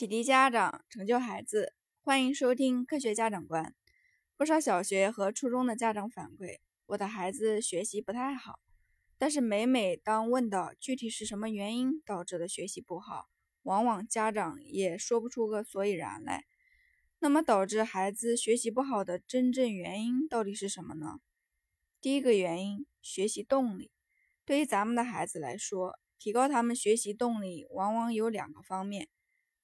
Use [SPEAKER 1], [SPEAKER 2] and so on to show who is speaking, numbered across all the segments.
[SPEAKER 1] 启迪家长，成就孩子，欢迎收听科学家长观。不少小学和初中的家长反馈，我的孩子学习不太好，但是每每当问到具体是什么原因导致的学习不好，往往家长也说不出个所以然来。那么，导致孩子学习不好的真正原因到底是什么呢？第一个原因，学习动力。对于咱们的孩子来说，提高他们学习动力，往往有两个方面。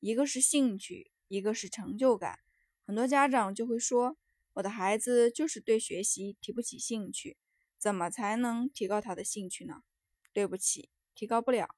[SPEAKER 1] 一个是兴趣，一个是成就感。很多家长就会说：“我的孩子就是对学习提不起兴趣，怎么才能提高他的兴趣呢？”对不起，提高不了。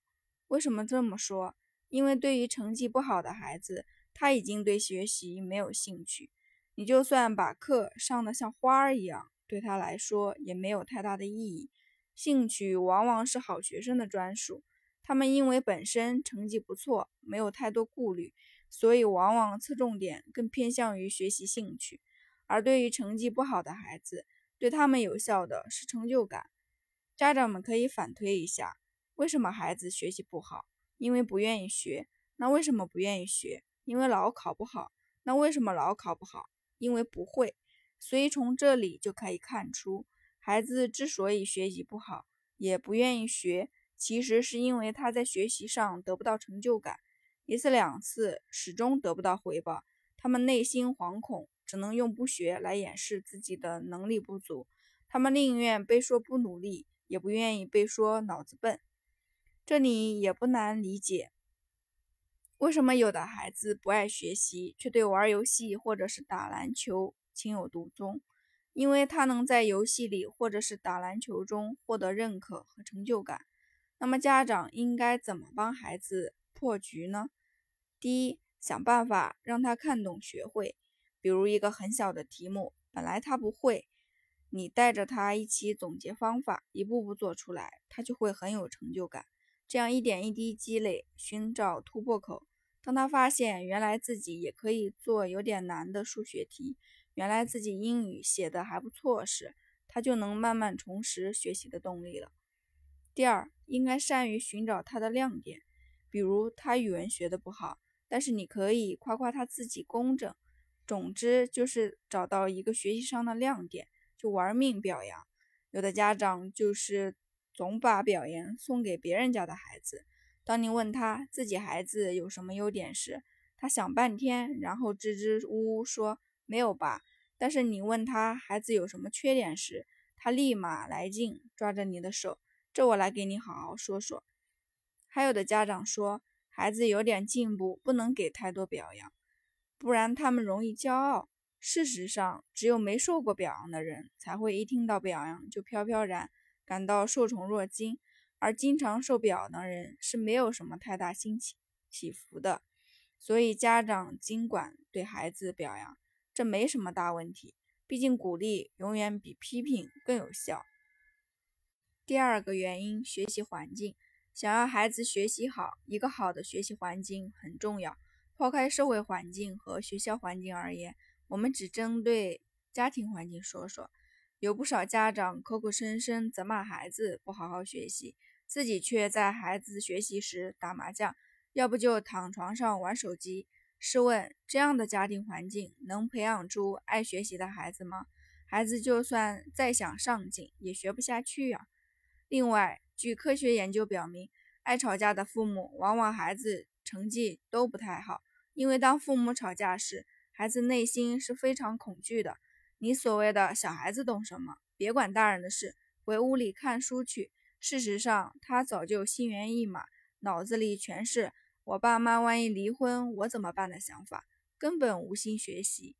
[SPEAKER 1] 为什么这么说？因为对于成绩不好的孩子，他已经对学习没有兴趣。你就算把课上得像花儿一样，对他来说也没有太大的意义。兴趣往往是好学生的专属。他们因为本身成绩不错，没有太多顾虑，所以往往侧重点更偏向于学习兴趣。而对于成绩不好的孩子，对他们有效的是成就感。家长们可以反推一下，为什么孩子学习不好？因为不愿意学。那为什么不愿意学？因为老考不好。那为什么老考不好？因为不会。所以从这里就可以看出，孩子之所以学习不好，也不愿意学。其实是因为他在学习上得不到成就感，一次两次始终得不到回报，他们内心惶恐，只能用不学来掩饰自己的能力不足。他们宁愿被说不努力，也不愿意被说脑子笨。这里也不难理解，为什么有的孩子不爱学习，却对玩游戏或者是打篮球情有独钟，因为他能在游戏里或者是打篮球中获得认可和成就感。那么家长应该怎么帮孩子破局呢？第一，想办法让他看懂学会。比如一个很小的题目，本来他不会，你带着他一起总结方法，一步步做出来，他就会很有成就感。这样一点一滴积累，寻找突破口。当他发现原来自己也可以做有点难的数学题，原来自己英语写的还不错时，他就能慢慢重拾学习的动力了。第二，应该善于寻找他的亮点，比如他语文学的不好，但是你可以夸夸他自己工整。总之就是找到一个学习上的亮点，就玩命表扬。有的家长就是总把表扬送给别人家的孩子。当你问他自己孩子有什么优点时，他想半天，然后支支吾吾说没有吧。但是你问他孩子有什么缺点时，他立马来劲，抓着你的手。这我来给你好好说说。还有的家长说，孩子有点进步，不能给太多表扬，不然他们容易骄傲。事实上，只有没受过表扬的人，才会一听到表扬就飘飘然，感到受宠若惊；而经常受表扬的人，是没有什么太大心情起伏的。所以，家长尽管对孩子表扬，这没什么大问题。毕竟，鼓励永远比批评更有效。第二个原因，学习环境。想要孩子学习好，一个好的学习环境很重要。抛开社会环境和学校环境而言，我们只针对家庭环境说说。有不少家长口口声声责骂孩子不好好学习，自己却在孩子学习时打麻将，要不就躺床上玩手机。试问，这样的家庭环境能培养出爱学习的孩子吗？孩子就算再想上进，也学不下去呀。另外，据科学研究表明，爱吵架的父母往往孩子成绩都不太好，因为当父母吵架时，孩子内心是非常恐惧的。你所谓的小孩子懂什么？别管大人的事，回屋里看书去。事实上，他早就心猿意马，脑子里全是“我爸妈万一离婚，我怎么办”的想法，根本无心学习。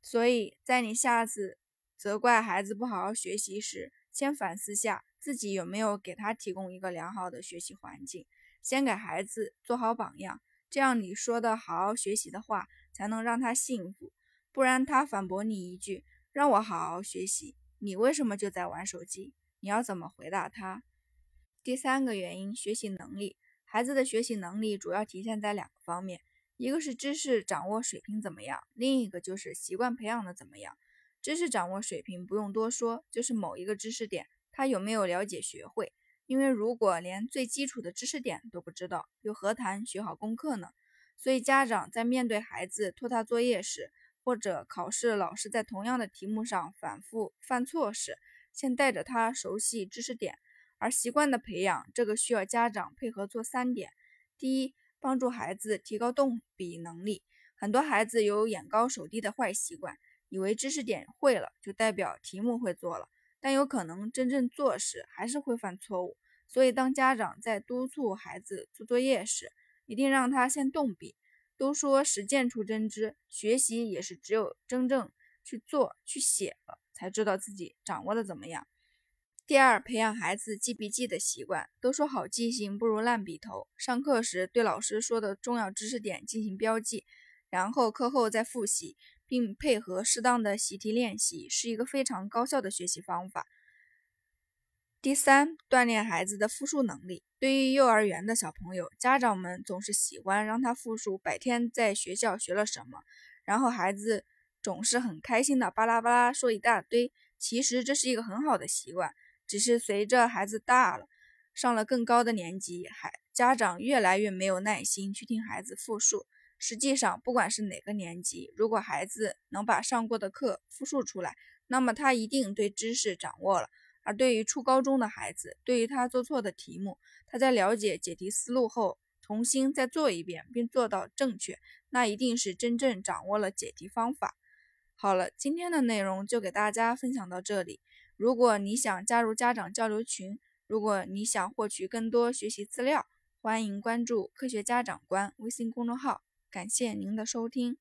[SPEAKER 1] 所以在你下次责怪孩子不好好学习时，先反思下。自己有没有给他提供一个良好的学习环境？先给孩子做好榜样，这样你说的好好学习的话，才能让他幸福。不然他反驳你一句“让我好好学习”，你为什么就在玩手机？你要怎么回答他？第三个原因，学习能力。孩子的学习能力主要体现在两个方面，一个是知识掌握水平怎么样，另一个就是习惯培养的怎么样。知识掌握水平不用多说，就是某一个知识点。他有没有了解学会？因为如果连最基础的知识点都不知道，又何谈学好功课呢？所以家长在面对孩子拖沓作业时，或者考试老师在同样的题目上反复犯错时，先带着他熟悉知识点。而习惯的培养，这个需要家长配合做三点：第一，帮助孩子提高动笔能力。很多孩子有眼高手低的坏习惯，以为知识点会了就代表题目会做了，但有可能真正做时还是会犯错误。所以，当家长在督促孩子做作业时，一定让他先动笔。都说实践出真知，学习也是只有真正去做、去写了，才知道自己掌握的怎么样。第二，培养孩子记笔记的习惯。都说好记性不如烂笔头。上课时对老师说的重要知识点进行标记，然后课后再复习，并配合适当的习题练习，是一个非常高效的学习方法。第三，锻炼孩子的复述能力。对于幼儿园的小朋友，家长们总是喜欢让他复述白天在学校学了什么，然后孩子总是很开心的巴拉巴拉说一大堆。其实这是一个很好的习惯。只是随着孩子大了，上了更高的年级，孩家长越来越没有耐心去听孩子复述。实际上，不管是哪个年级，如果孩子能把上过的课复述出来，那么他一定对知识掌握了。而对于初高中的孩子，对于他做错的题目，他在了解解题思路后，重新再做一遍，并做到正确，那一定是真正掌握了解题方法。好了，今天的内容就给大家分享到这里。如果你想加入家长交流群，如果你想获取更多学习资料，欢迎关注“科学家长官”微信公众号。感谢您的收听。